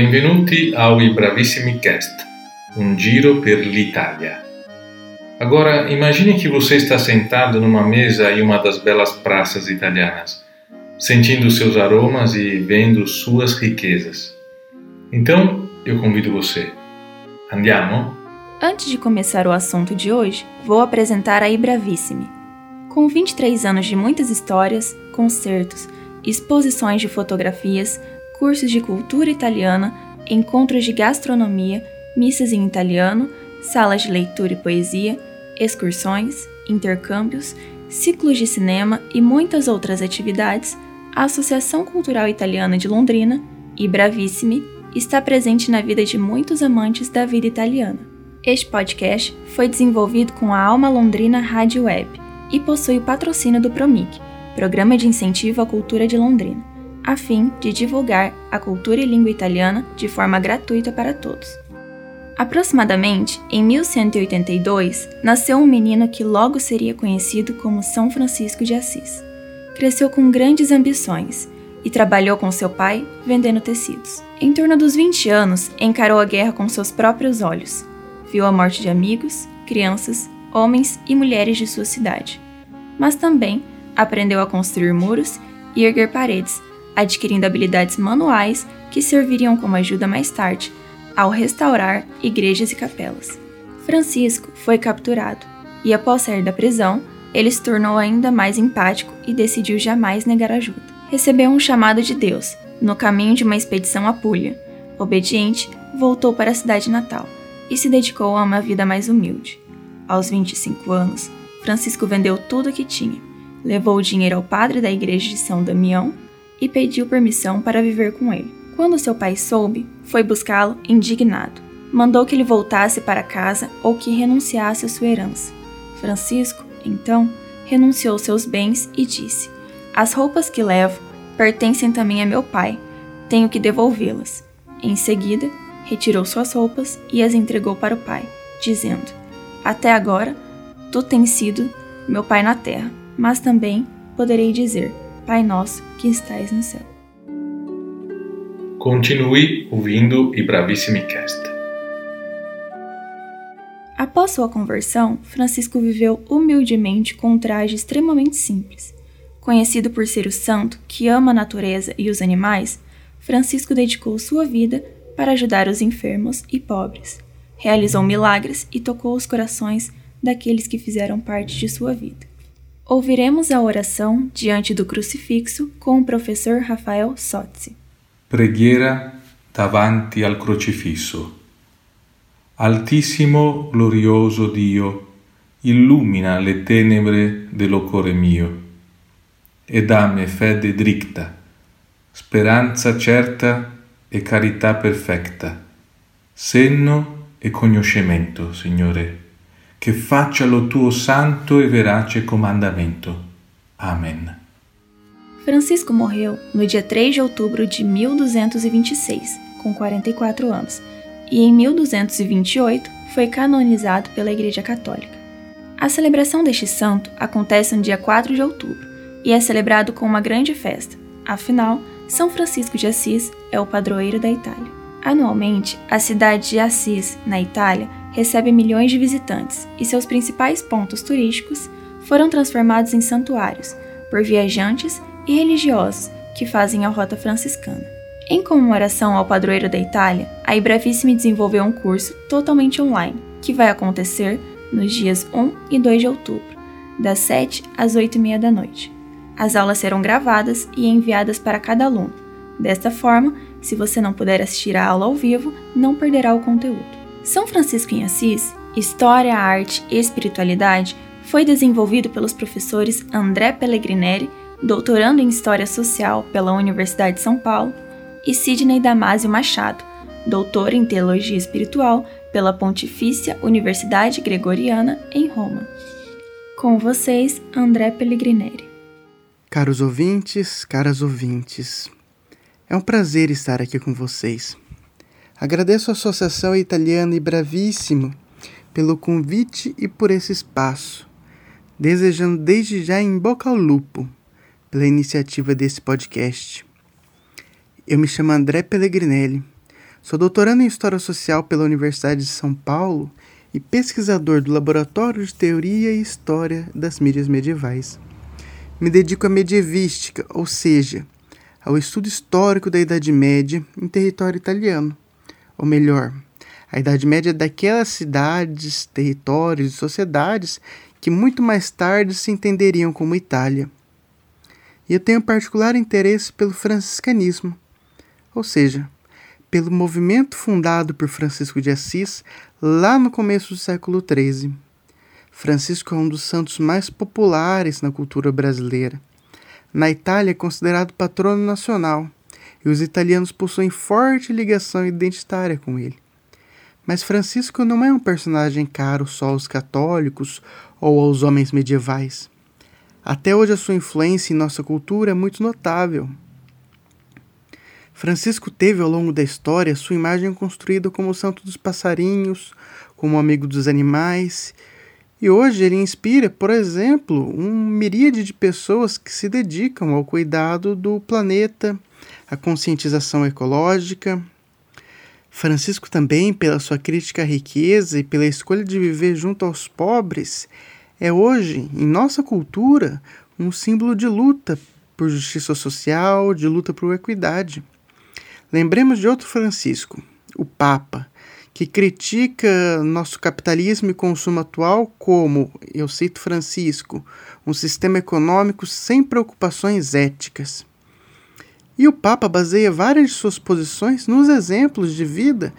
Benvenuti ao I Bravissimi Cast, um giro per l'Italia. Agora, imagine que você está sentado numa mesa em uma das belas praças italianas, sentindo seus aromas e vendo suas riquezas. Então, eu convido você. Andiamo? Antes de começar o assunto de hoje, vou apresentar a Ibravissimi. Com 23 anos de muitas histórias, concertos, exposições de fotografias, cursos de cultura italiana, encontros de gastronomia, missas em italiano, salas de leitura e poesia, excursões, intercâmbios, ciclos de cinema e muitas outras atividades, a Associação Cultural Italiana de Londrina, e Bravissimi, está presente na vida de muitos amantes da vida italiana. Este podcast foi desenvolvido com a Alma Londrina Rádio Web e possui o patrocínio do Promic, Programa de Incentivo à Cultura de Londrina, a fim de divulgar a cultura e língua italiana de forma gratuita para todos. Aproximadamente em 1182, nasceu um menino que logo seria conhecido como São Francisco de Assis. Cresceu com grandes ambições e trabalhou com seu pai vendendo tecidos. Em torno dos 20 anos, encarou a guerra com seus próprios olhos. Viu a morte de amigos, crianças, homens e mulheres de sua cidade. Mas também aprendeu a construir muros e erguer paredes, adquirindo habilidades manuais que serviriam como ajuda mais tarde ao restaurar igrejas e capelas. Francisco foi capturado e, após sair da prisão, ele se tornou ainda mais empático e decidiu jamais negar ajuda. Recebeu um chamado de Deus no caminho de uma expedição à Puglia. Obediente, voltou para a cidade natal e se dedicou a uma vida mais humilde. Aos 25 anos, Francisco vendeu tudo o que tinha, levou o dinheiro ao padre da igreja de São Damião e pediu permissão para viver com ele. Quando seu pai soube, foi buscá-lo indignado. Mandou que ele voltasse para casa ou que renunciasse à sua herança. Francisco, então, renunciou seus bens e disse: As roupas que levo pertencem também a meu pai, tenho que devolvê-las. Em seguida, retirou suas roupas e as entregou para o pai, dizendo: Até agora, tu tens sido meu pai na terra, mas também poderei dizer: Pai nosso que estais no céu. Continue ouvindo e Bravissimi Cast. Após sua conversão, Francisco viveu humildemente com um traje extremamente simples. Conhecido por ser o santo que ama a natureza e os animais, Francisco dedicou sua vida para ajudar os enfermos e pobres. Realizou milagres e tocou os corações daqueles que fizeram parte de sua vida. Ouviremos a oração diante do crucifixo com o professor Rafael Sozzi. Preghiera davanti al crocifisso. Altissimo, glorioso Dio, illumina le tenebre dello cuore mio e dammi fede dritta, speranza certa e carità perfetta, senno e conoscimento, Signore, che faccia lo tuo santo e verace comandamento. Amen. Francisco morreu no dia 3 de outubro de 1226, com 44 anos, e em 1228 foi canonizado pela Igreja Católica. A celebração deste santo acontece no dia 4 de outubro e é celebrado com uma grande festa, afinal, São Francisco de Assis é o padroeiro da Itália. Anualmente, a cidade de Assis, na Itália, recebe milhões de visitantes e seus principais pontos turísticos foram transformados em santuários por viajantes e religiosos que fazem a rota franciscana. Em comemoração ao padroeiro da Itália, a Ibravissimi desenvolveu um curso totalmente online, que vai acontecer nos dias 1 e 2 de outubro, das 7 às 8 e meia da noite. As aulas serão gravadas e enviadas para cada aluno. Desta forma, se você não puder assistir a aula ao vivo, não perderá o conteúdo. São Francisco em Assis, História, Arte e Espiritualidade foi desenvolvido pelos professores André Pellegrineri doutorando em História Social pela Universidade de São Paulo, e Sidney Damásio Machado, doutor em Teologia Espiritual pela Pontifícia Universidade Gregoriana, em Roma. Com vocês, André Pellegrineri. Caros ouvintes, caras ouvintes, é um prazer estar aqui com vocês. Agradeço à Associação Italiana e Bravíssimo pelo convite e por esse espaço, desejando desde já em boca ao lupo pela iniciativa desse podcast. Eu me chamo André Pellegrinelli. Sou doutorando em História Social pela Universidade de São Paulo e pesquisador do Laboratório de Teoria e História das Mídias Medievais. Me dedico à medievística, ou seja, ao estudo histórico da Idade Média em território italiano. Ou melhor, a Idade Média daquelas cidades, territórios e sociedades que muito mais tarde se entenderiam como Itália. E eu tenho particular interesse pelo franciscanismo ou seja, pelo movimento fundado por Francisco de Assis lá no começo do século XIII. Francisco é um dos santos mais populares na cultura brasileira. Na Itália é considerado patrono nacional e os italianos possuem forte ligação identitária com ele. Mas Francisco não é um personagem caro só aos católicos ou aos homens medievais. Até hoje a sua influência em nossa cultura é muito notável. Francisco teve ao longo da história sua imagem construída como o santo dos passarinhos, como amigo dos animais, e hoje ele inspira, por exemplo, um miríade de pessoas que se dedicam ao cuidado do planeta, à conscientização ecológica. Francisco também, pela sua crítica à riqueza e pela escolha de viver junto aos pobres, é hoje, em nossa cultura, um símbolo de luta por justiça social, de luta por equidade. Lembremos de outro Francisco, o Papa, que critica nosso capitalismo e consumo atual como, eu cito Francisco, um sistema econômico sem preocupações éticas. E o Papa baseia várias de suas posições nos exemplos de vida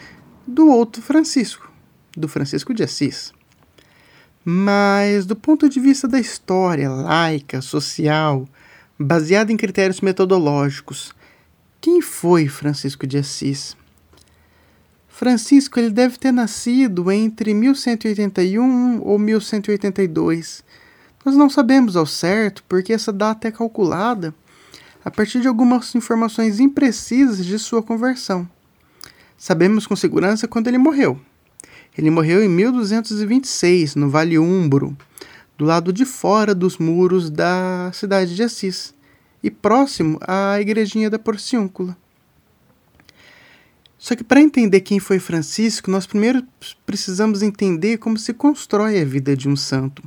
do outro Francisco, do Francisco de Assis. Mas, do ponto de vista da história laica, social, baseada em critérios metodológicos, quem foi Francisco de Assis? Francisco ele deve ter nascido entre 1181 ou 1182. Nós não sabemos ao certo porque essa data é calculada a partir de algumas informações imprecisas de sua conversão. Sabemos com segurança quando ele morreu. Ele morreu em 1226, no Vale Umbro, do lado de fora dos muros da cidade de Assis e próximo à igrejinha da Porciúncula. Só que para entender quem foi Francisco, nós primeiro precisamos entender como se constrói a vida de um santo.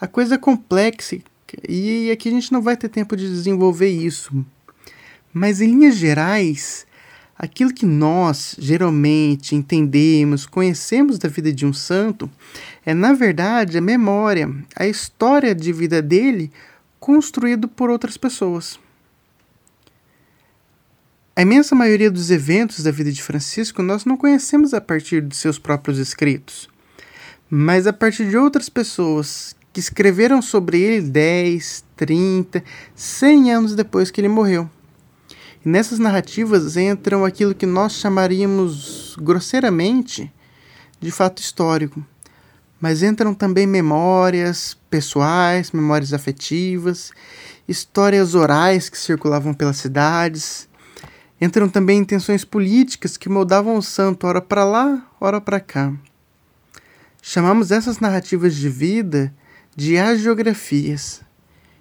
A coisa é complexa e aqui a gente não vai ter tempo de desenvolver isso. Mas em linhas gerais, aquilo que nós geralmente entendemos, conhecemos da vida de um santo, é na verdade a memória, a história de vida dele construído por outras pessoas. A imensa maioria dos eventos da vida de Francisco nós não conhecemos a partir de seus próprios escritos, mas a partir de outras pessoas que escreveram sobre ele 10, 30, 100 anos depois que ele morreu. E nessas narrativas entram aquilo que nós chamaríamos grosseiramente de fato histórico mas entram também memórias pessoais, memórias afetivas, histórias orais que circulavam pelas cidades. Entram também intenções políticas que moldavam o santo ora para lá, ora para cá. Chamamos essas narrativas de vida de agiografias.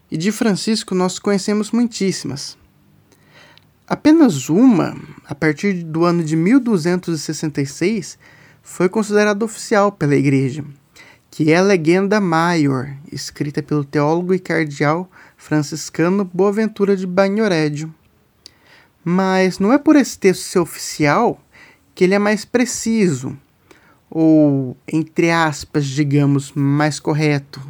E de Francisco nós conhecemos muitíssimas. Apenas uma, a partir do ano de 1266, foi considerada oficial pela Igreja, que é a Legenda Maior, escrita pelo teólogo e cardeal franciscano Boaventura de Bagnorédio. Mas não é por esse texto ser oficial que ele é mais preciso, ou, entre aspas, digamos, mais correto.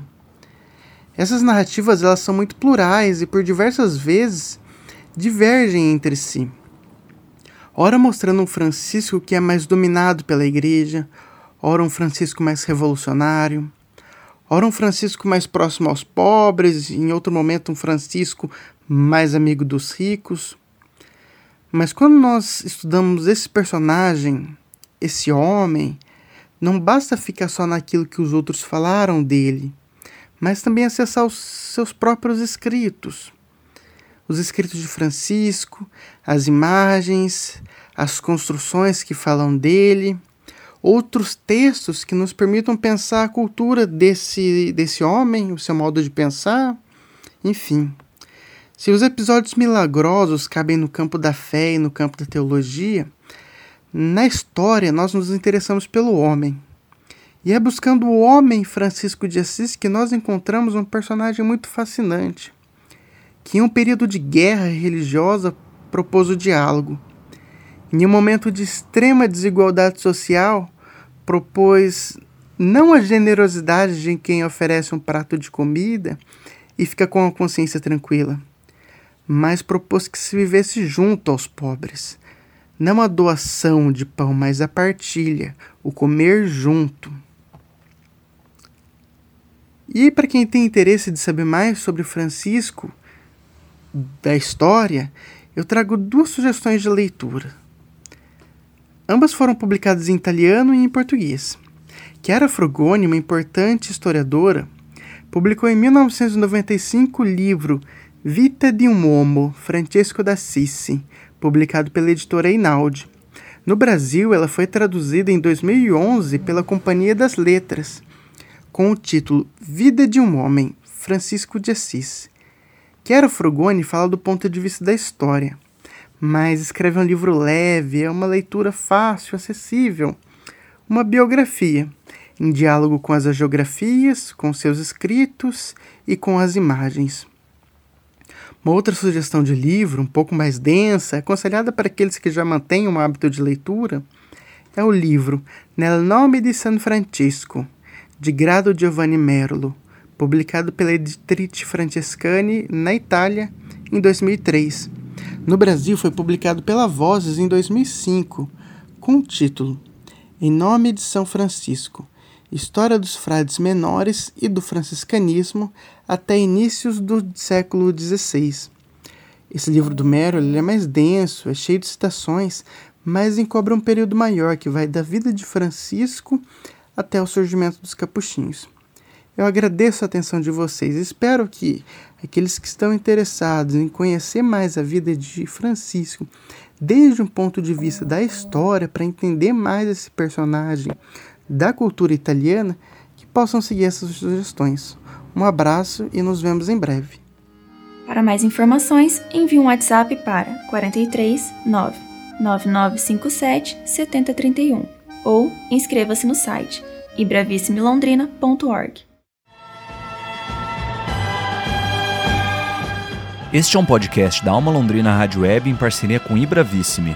Essas narrativas elas são muito plurais e por diversas vezes divergem entre si. Ora mostrando um Francisco que é mais dominado pela igreja, ora um Francisco mais revolucionário, ora um Francisco mais próximo aos pobres, em outro momento um Francisco mais amigo dos ricos. Mas quando nós estudamos esse personagem, esse homem, não basta ficar só naquilo que os outros falaram dele, mas também acessar os seus próprios escritos. Os escritos de Francisco, as imagens, as construções que falam dele outros textos que nos permitam pensar a cultura desse, desse homem, o seu modo de pensar, enfim. Se os episódios milagrosos cabem no campo da fé e no campo da teologia, na história nós nos interessamos pelo homem. E é buscando o homem Francisco de Assis que nós encontramos um personagem muito fascinante, que em um período de guerra religiosa propôs o diálogo. Em um momento de extrema desigualdade social, propôs não a generosidade de quem oferece um prato de comida e fica com a consciência tranquila, mas propôs que se vivesse junto aos pobres. Não a doação de pão, mas a partilha, o comer junto. E para quem tem interesse de saber mais sobre Francisco, da história, eu trago duas sugestões de leitura. Ambas foram publicadas em italiano e em português. Chiara Frugoni, uma importante historiadora, publicou em 1995 o livro Vita di un uomo, Francesco d'Assisi, publicado pela editora Einaudi. No Brasil, ela foi traduzida em 2011 pela Companhia das Letras, com o título Vida de um Homem, Francisco de Assis. Chiara Frugoni fala do ponto de vista da história, mas escreve um livro leve, é uma leitura fácil, acessível, uma biografia, em diálogo com as geografias, com seus escritos e com as imagens. Uma outra sugestão de livro, um pouco mais densa, aconselhada para aqueles que já mantêm um hábito de leitura, é o livro Nel nome di San Francisco, de Grado Giovanni Merlo, publicado pela Editrice Francescani na Itália em 2003. No Brasil foi publicado pela Vozes em 2005, com o título Em Nome de São Francisco, História dos Frades Menores e do Franciscanismo até inícios do século XVI. Esse livro do Mero é mais denso, é cheio de citações, mas encobre um período maior que vai da vida de Francisco até o surgimento dos capuchinhos. Eu agradeço a atenção de vocês. Espero que aqueles que estão interessados em conhecer mais a vida de Francisco, desde um ponto de vista da história, para entender mais esse personagem, da cultura italiana que possam seguir essas sugestões. Um abraço e nos vemos em breve. Para mais informações, envie um WhatsApp para 43 9 9957 7031 ou inscreva-se no site ibravissimilondrina.org. Este é um podcast da Alma Londrina Rádio Web em parceria com Ibravissime.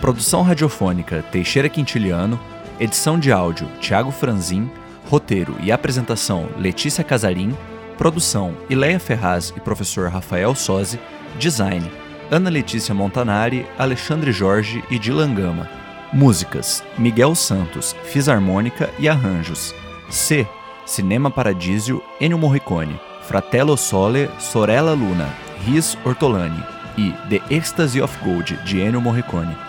Produção radiofônica Teixeira Quintiliano Edição de áudio: Thiago Franzin. Roteiro e apresentação: Letícia Casarim. Produção: Ileia Ferraz e professor Rafael Sozzi. Design: Ana Letícia Montanari, Alexandre Jorge e Dilan Gama. Músicas: Miguel Santos, Fisarmônica e Arranjos. C. Cinema Paradísio, Ennio Morricone. Fratello Sole, Sorella Luna, Riz Ortolani. E The Ecstasy of Gold, de Ennio Morricone.